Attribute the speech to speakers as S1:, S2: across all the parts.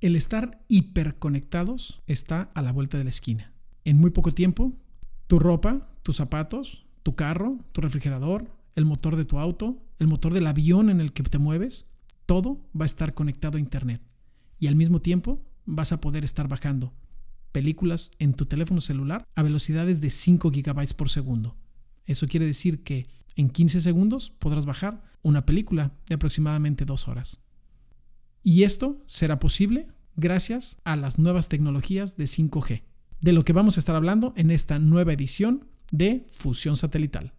S1: El estar hiperconectados está a la vuelta de la esquina. En muy poco tiempo, tu ropa, tus zapatos, tu carro, tu refrigerador, el motor de tu auto, el motor del avión en el que te mueves, todo va a estar conectado a Internet. Y al mismo tiempo vas a poder estar bajando películas en tu teléfono celular a velocidades de 5 GB por segundo. Eso quiere decir que en 15 segundos podrás bajar una película de aproximadamente 2 horas. Y esto será posible gracias a las nuevas tecnologías de 5G, de lo que vamos a estar hablando en esta nueva edición de Fusión Satelital.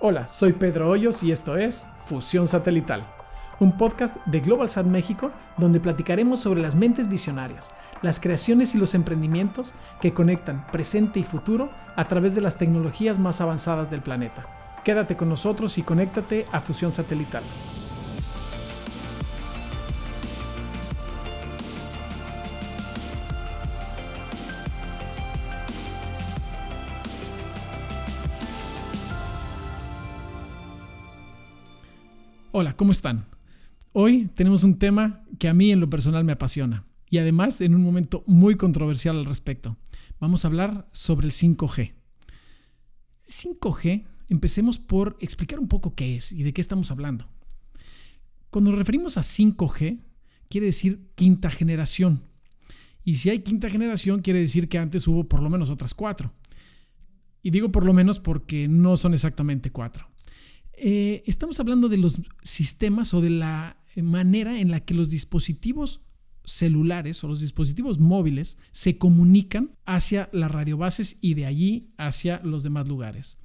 S1: Hola, soy Pedro Hoyos y esto es Fusión Satelital, un podcast de GlobalSat México donde platicaremos sobre las mentes visionarias, las creaciones y los emprendimientos que conectan presente y futuro a través de las tecnologías más avanzadas del planeta. Quédate con nosotros y conéctate a Fusión Satelital. Hola, ¿cómo están? Hoy tenemos un tema que a mí en lo personal me apasiona y además en un momento muy controversial al respecto. Vamos a hablar sobre el 5G. 5G, empecemos por explicar un poco qué es y de qué estamos hablando. Cuando nos referimos a 5G, quiere decir quinta generación. Y si hay quinta generación, quiere decir que antes hubo por lo menos otras cuatro. Y digo por lo menos porque no son exactamente cuatro. Eh, estamos hablando de los sistemas o de la manera en la que los dispositivos celulares o los dispositivos móviles se comunican hacia las radiobases y de allí hacia los demás lugares.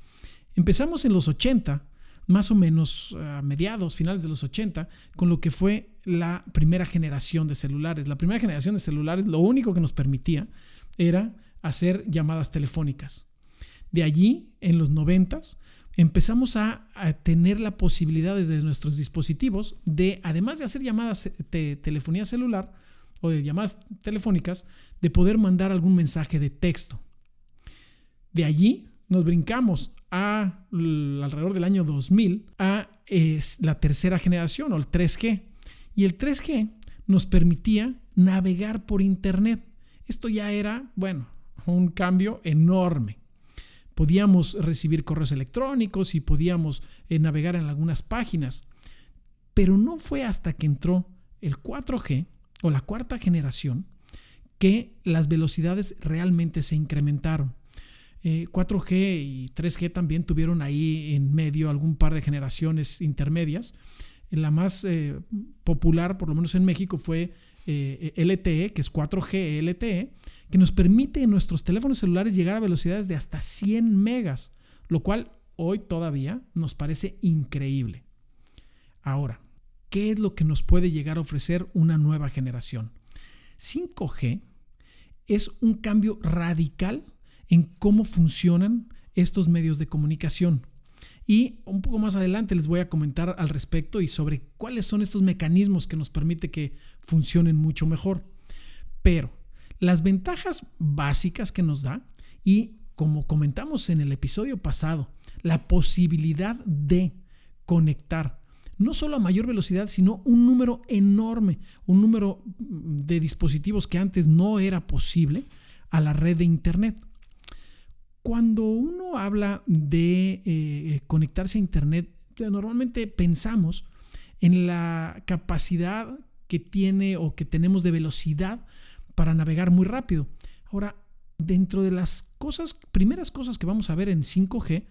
S1: Empezamos en los 80, más o menos a mediados, finales de los 80, con lo que fue la primera generación de celulares. La primera generación de celulares lo único que nos permitía era hacer llamadas telefónicas. De allí, en los 90, empezamos a, tener la posibilidad desde nuestros dispositivos de, además de hacer llamadas de telefonía celular o de llamadas telefónicas, de poder mandar algún mensaje de texto. De allí nos brincamos alrededor del año 2000 a la tercera generación o el 3G. Y el 3G nos permitía navegar por Internet. Esto ya era, bueno, un cambio enorme podíamos recibir correos electrónicos y podíamos eh, navegar en algunas páginas. Pero no fue hasta que entró el 4G o la cuarta generación que las velocidades realmente se incrementaron. 4G eh, y 3G también tuvieron ahí en medio algún par de generaciones intermedias. La más eh, popular, por lo menos en México, fue LTE, que es 4G LTE, que nos permite en nuestros teléfonos celulares llegar a velocidades de hasta 100 megas, lo cual hoy todavía nos parece increíble. Ahora, ¿qué es lo que nos puede llegar a ofrecer una nueva generación? 5G es un cambio radical en cómo funcionan estos medios de comunicación. Y un poco más adelante les voy a comentar al respecto y sobre cuáles son estos mecanismos que nos permite que funcionen mucho mejor. Pero las ventajas básicas que nos da y como comentamos en el episodio pasado, la posibilidad de conectar no solo a mayor velocidad, sino un número enorme, un número de dispositivos que antes no era posible a la red de Internet. Cuando uno habla de eh, conectarse a Internet, normalmente pensamos en la capacidad que tiene o que tenemos de velocidad para navegar muy rápido. Ahora, dentro de las cosas, primeras cosas que vamos a ver en 5G,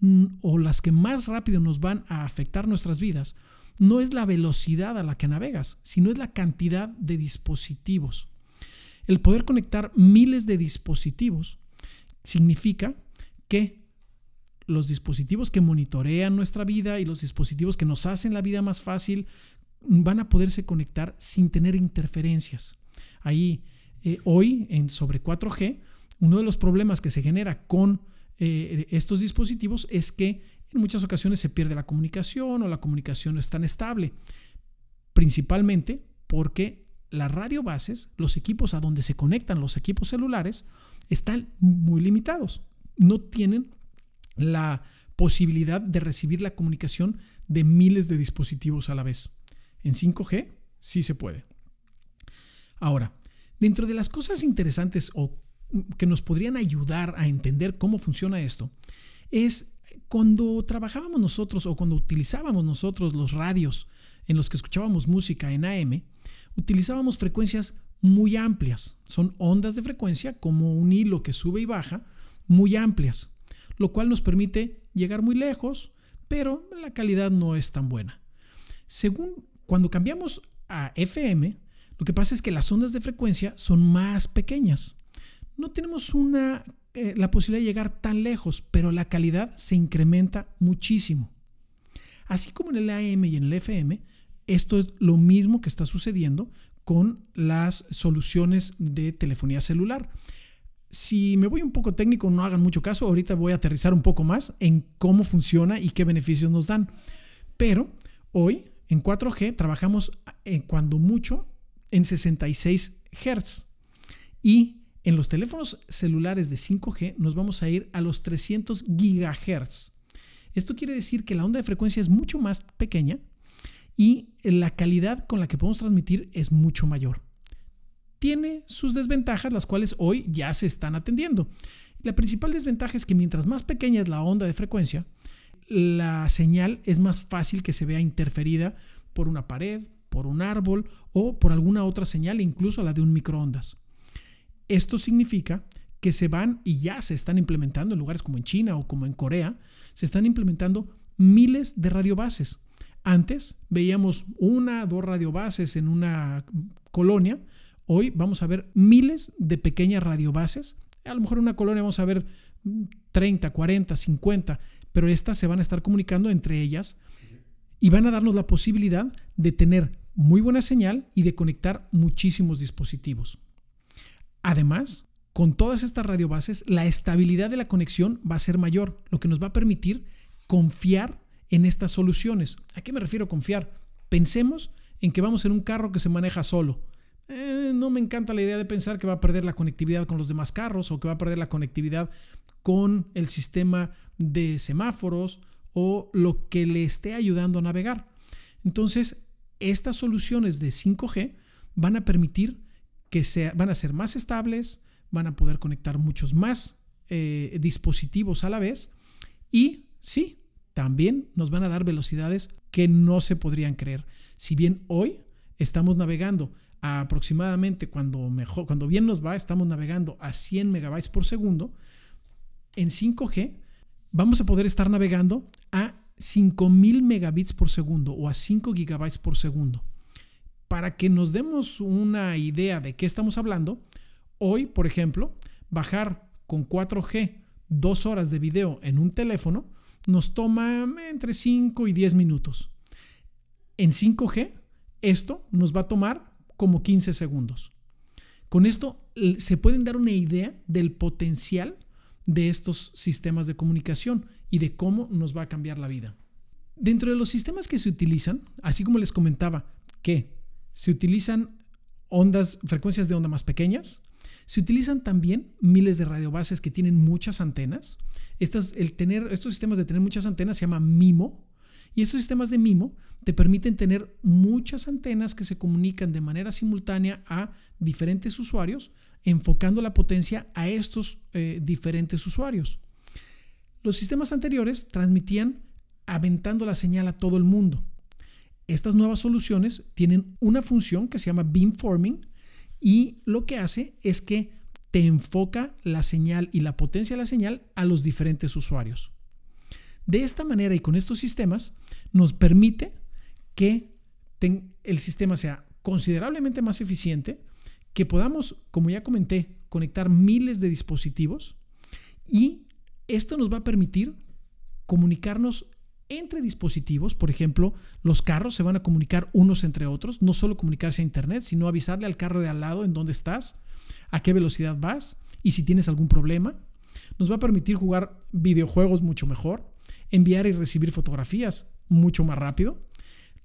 S1: mm, o las que más rápido nos van a afectar nuestras vidas, no es la velocidad a la que navegas, sino es la cantidad de dispositivos. El poder conectar miles de dispositivos significa que los dispositivos que monitorean nuestra vida y los dispositivos que nos hacen la vida más fácil van a poderse conectar sin tener interferencias. Ahí, eh, hoy, en sobre 4G, uno de los problemas que se genera con eh, estos dispositivos es que en muchas ocasiones se pierde la comunicación o la comunicación no es tan estable, principalmente porque las radiobases, los equipos a donde se conectan los equipos celulares, están muy limitados. No tienen la posibilidad de recibir la comunicación de miles de dispositivos a la vez. En 5G sí se puede. Ahora, dentro de las cosas interesantes o que nos podrían ayudar a entender cómo funciona esto, es cuando trabajábamos nosotros o cuando utilizábamos nosotros los radios en los que escuchábamos música en AM, utilizábamos frecuencias muy amplias. Son ondas de frecuencia como un hilo que sube y baja, muy amplias, lo cual nos permite llegar muy lejos, pero la calidad no es tan buena. Según cuando cambiamos a FM, lo que pasa es que las ondas de frecuencia son más pequeñas. No tenemos una, eh, la posibilidad de llegar tan lejos, pero la calidad se incrementa muchísimo. Así como en el AM y en el FM, esto es lo mismo que está sucediendo con las soluciones de telefonía celular. Si me voy un poco técnico, no hagan mucho caso. Ahorita voy a aterrizar un poco más en cómo funciona y qué beneficios nos dan. Pero hoy en 4G trabajamos en cuando mucho en 66 Hz. Y en los teléfonos celulares de 5G nos vamos a ir a los 300 GHz. Esto quiere decir que la onda de frecuencia es mucho más pequeña y la calidad con la que podemos transmitir es mucho mayor. Tiene sus desventajas, las cuales hoy ya se están atendiendo. La principal desventaja es que mientras más pequeña es la onda de frecuencia, la señal es más fácil que se vea interferida por una pared, por un árbol o por alguna otra señal, incluso la de un microondas. Esto significa que se van y ya se están implementando en lugares como en China o como en Corea, se están implementando miles de radiobases antes veíamos una, dos radiobases en una colonia. Hoy vamos a ver miles de pequeñas radiobases. A lo mejor en una colonia vamos a ver 30, 40, 50, pero estas se van a estar comunicando entre ellas y van a darnos la posibilidad de tener muy buena señal y de conectar muchísimos dispositivos. Además, con todas estas radiobases, la estabilidad de la conexión va a ser mayor, lo que nos va a permitir confiar en estas soluciones. ¿A qué me refiero confiar? Pensemos en que vamos en un carro que se maneja solo. Eh, no me encanta la idea de pensar que va a perder la conectividad con los demás carros o que va a perder la conectividad con el sistema de semáforos o lo que le esté ayudando a navegar. Entonces, estas soluciones de 5G van a permitir que sea, van a ser más estables, van a poder conectar muchos más eh, dispositivos a la vez y sí, también nos van a dar velocidades que no se podrían creer. Si bien hoy estamos navegando aproximadamente, cuando, mejor, cuando bien nos va, estamos navegando a 100 megabytes por segundo, en 5G vamos a poder estar navegando a 5000 megabits por segundo o a 5 gigabytes por segundo. Para que nos demos una idea de qué estamos hablando, hoy, por ejemplo, bajar con 4G dos horas de video en un teléfono nos toma entre 5 y 10 minutos. En 5G, esto nos va a tomar como 15 segundos. Con esto se pueden dar una idea del potencial de estos sistemas de comunicación y de cómo nos va a cambiar la vida. Dentro de los sistemas que se utilizan, así como les comentaba que se utilizan ondas, frecuencias de onda más pequeñas, se utilizan también miles de radiobases que tienen muchas antenas. Estas, el tener, estos sistemas de tener muchas antenas se llama MIMO. Y estos sistemas de MIMO te permiten tener muchas antenas que se comunican de manera simultánea a diferentes usuarios, enfocando la potencia a estos eh, diferentes usuarios. Los sistemas anteriores transmitían aventando la señal a todo el mundo. Estas nuevas soluciones tienen una función que se llama beamforming y lo que hace es que te enfoca la señal y la potencia de la señal a los diferentes usuarios. De esta manera y con estos sistemas nos permite que el sistema sea considerablemente más eficiente, que podamos, como ya comenté, conectar miles de dispositivos y esto nos va a permitir comunicarnos entre dispositivos, por ejemplo, los carros se van a comunicar unos entre otros, no solo comunicarse a internet, sino avisarle al carro de al lado en dónde estás, a qué velocidad vas y si tienes algún problema. Nos va a permitir jugar videojuegos mucho mejor, enviar y recibir fotografías mucho más rápido.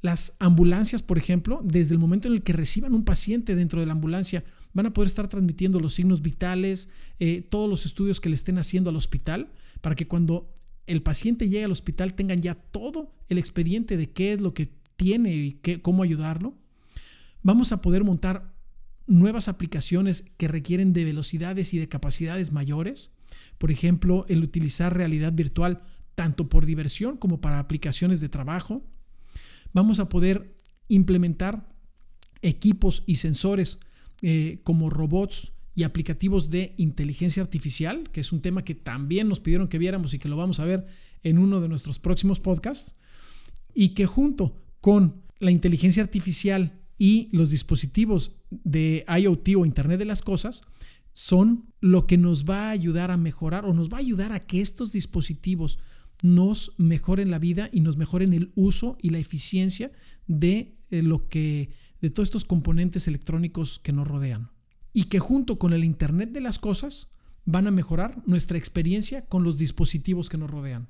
S1: Las ambulancias, por ejemplo, desde el momento en el que reciban un paciente dentro de la ambulancia, van a poder estar transmitiendo los signos vitales, eh, todos los estudios que le estén haciendo al hospital, para que cuando el paciente llegue al hospital tengan ya todo el expediente de qué es lo que tiene y qué, cómo ayudarlo. Vamos a poder montar nuevas aplicaciones que requieren de velocidades y de capacidades mayores. Por ejemplo, el utilizar realidad virtual tanto por diversión como para aplicaciones de trabajo. Vamos a poder implementar equipos y sensores eh, como robots y aplicativos de inteligencia artificial, que es un tema que también nos pidieron que viéramos y que lo vamos a ver en uno de nuestros próximos podcasts, y que junto con la inteligencia artificial y los dispositivos de IoT o Internet de las Cosas son lo que nos va a ayudar a mejorar o nos va a ayudar a que estos dispositivos nos mejoren la vida y nos mejoren el uso y la eficiencia de eh, lo que de todos estos componentes electrónicos que nos rodean y que junto con el Internet de las Cosas van a mejorar nuestra experiencia con los dispositivos que nos rodean.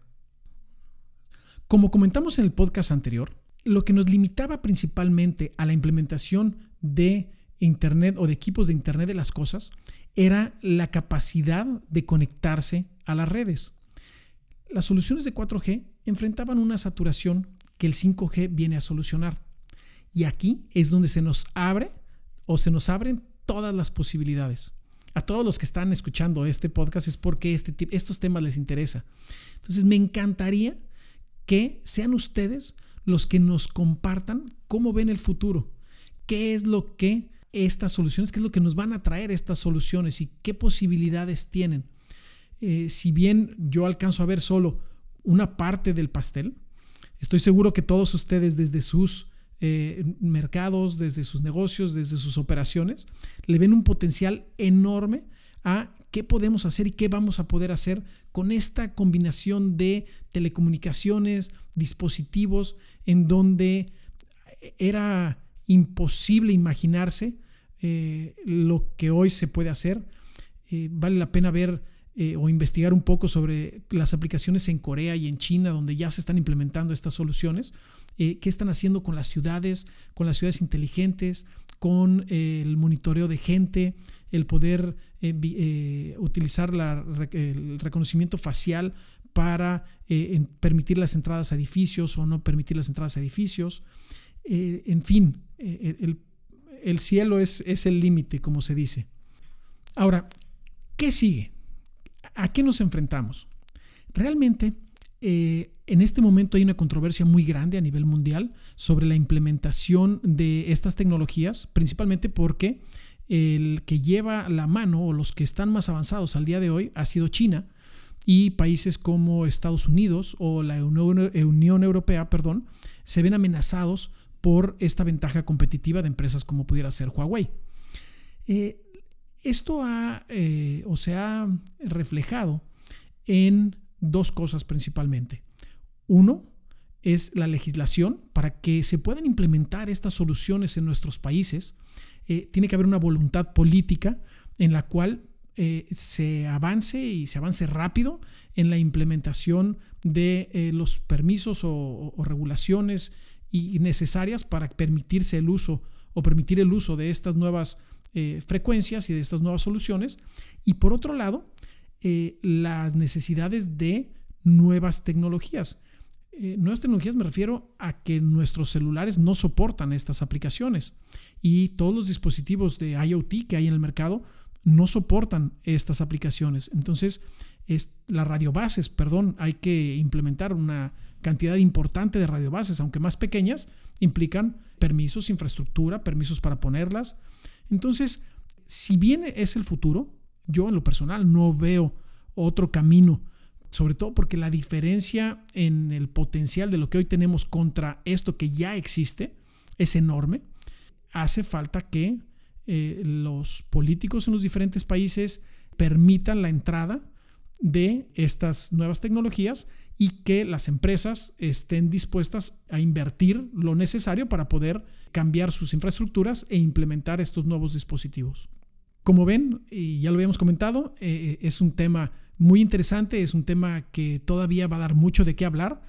S1: Como comentamos en el podcast anterior, lo que nos limitaba principalmente a la implementación de Internet o de equipos de Internet de las Cosas era la capacidad de conectarse a las redes. Las soluciones de 4G enfrentaban una saturación que el 5G viene a solucionar. Y aquí es donde se nos abre o se nos abren todas las posibilidades. A todos los que están escuchando este podcast es porque este, estos temas les interesa. Entonces me encantaría que sean ustedes los que nos compartan cómo ven el futuro, qué es lo que estas soluciones, qué es lo que nos van a traer estas soluciones y qué posibilidades tienen. Eh, si bien yo alcanzo a ver solo una parte del pastel, estoy seguro que todos ustedes desde sus eh, mercados, desde sus negocios, desde sus operaciones, le ven un potencial enorme a qué podemos hacer y qué vamos a poder hacer con esta combinación de telecomunicaciones, dispositivos, en donde era imposible imaginarse eh, lo que hoy se puede hacer. Eh, vale la pena ver o investigar un poco sobre las aplicaciones en Corea y en China, donde ya se están implementando estas soluciones. Qué están haciendo con las ciudades, con las ciudades inteligentes, con el monitoreo de gente, el poder eh, eh, utilizar el reconocimiento facial para eh, permitir las entradas a edificios o no permitir las entradas a edificios. en fin, el, cielo es, es el límite, como se dice. Ahora, ¿qué sigue? ¿A qué nos enfrentamos? Realmente, en este momento hay una controversia muy grande a nivel mundial sobre la implementación de estas tecnologías, principalmente porque el que lleva la mano o los que están más avanzados al día de hoy ha sido China y países como Estados Unidos o la Unión Europea, perdón, se ven amenazados por esta ventaja competitiva de empresas como pudiera ser Huawei. Eh, esto ha eh, o se ha reflejado en dos cosas principalmente. Uno es la legislación para que se puedan implementar estas soluciones en nuestros países eh, tiene que haber una voluntad política en la cual eh, se avance y se avance rápido en la implementación de eh, los permisos o, regulaciones y, necesarias para permitirse el uso o permitir el uso de estas nuevas frecuencias y de estas nuevas soluciones. Y por otro lado, las necesidades de nuevas tecnologías. Eh, nuevas tecnologías me refiero a que nuestros celulares no soportan estas aplicaciones y todos los dispositivos de IoT que hay en el mercado no soportan estas aplicaciones. Entonces, es, las radiobases, perdón, hay que implementar una cantidad importante de radiobases, aunque más pequeñas, implican permisos, infraestructura, permisos para ponerlas. Entonces, si bien es el futuro, yo en lo personal no veo otro camino sobre todo porque la diferencia en el potencial de lo que hoy tenemos contra esto que ya existe es enorme. Hace falta que eh, los políticos en los diferentes países permitan la entrada de estas nuevas tecnologías y que las empresas estén dispuestas a invertir lo necesario para poder cambiar sus infraestructuras e implementar estos nuevos dispositivos. Como ven, y ya lo habíamos comentado, eh, es un tema muy interesante, es un tema que todavía va a dar mucho de qué hablar.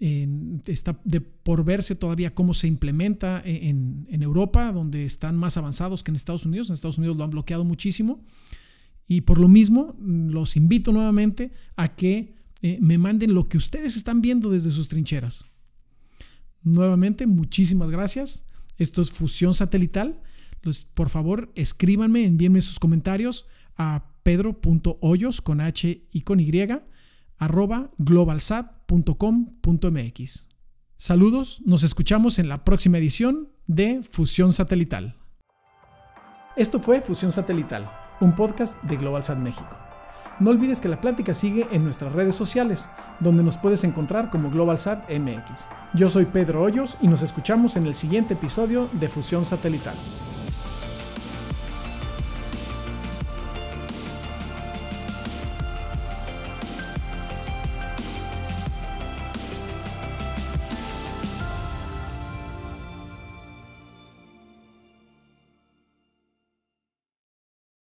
S1: está de, por verse todavía cómo se implementa en, Europa, donde están más avanzados que en Estados Unidos. En Estados Unidos lo han bloqueado muchísimo. Y por lo mismo, los invito nuevamente a que eh, me manden lo que ustedes están viendo desde sus trincheras. Nuevamente, muchísimas gracias. Esto es Fusión Satelital. por favor, escríbanme, envíenme sus comentarios a pedro.hoyos con H y con Y arroba globalsat.com.mx. Saludos, nos escuchamos en la próxima edición de Fusión Satelital. Esto fue Fusión Satelital, un podcast de GlobalSat México. No olvides que la plática sigue en nuestras redes sociales, donde nos puedes encontrar como GlobalSat MX. Yo soy Pedro Hoyos y nos escuchamos en el siguiente episodio de Fusión Satelital.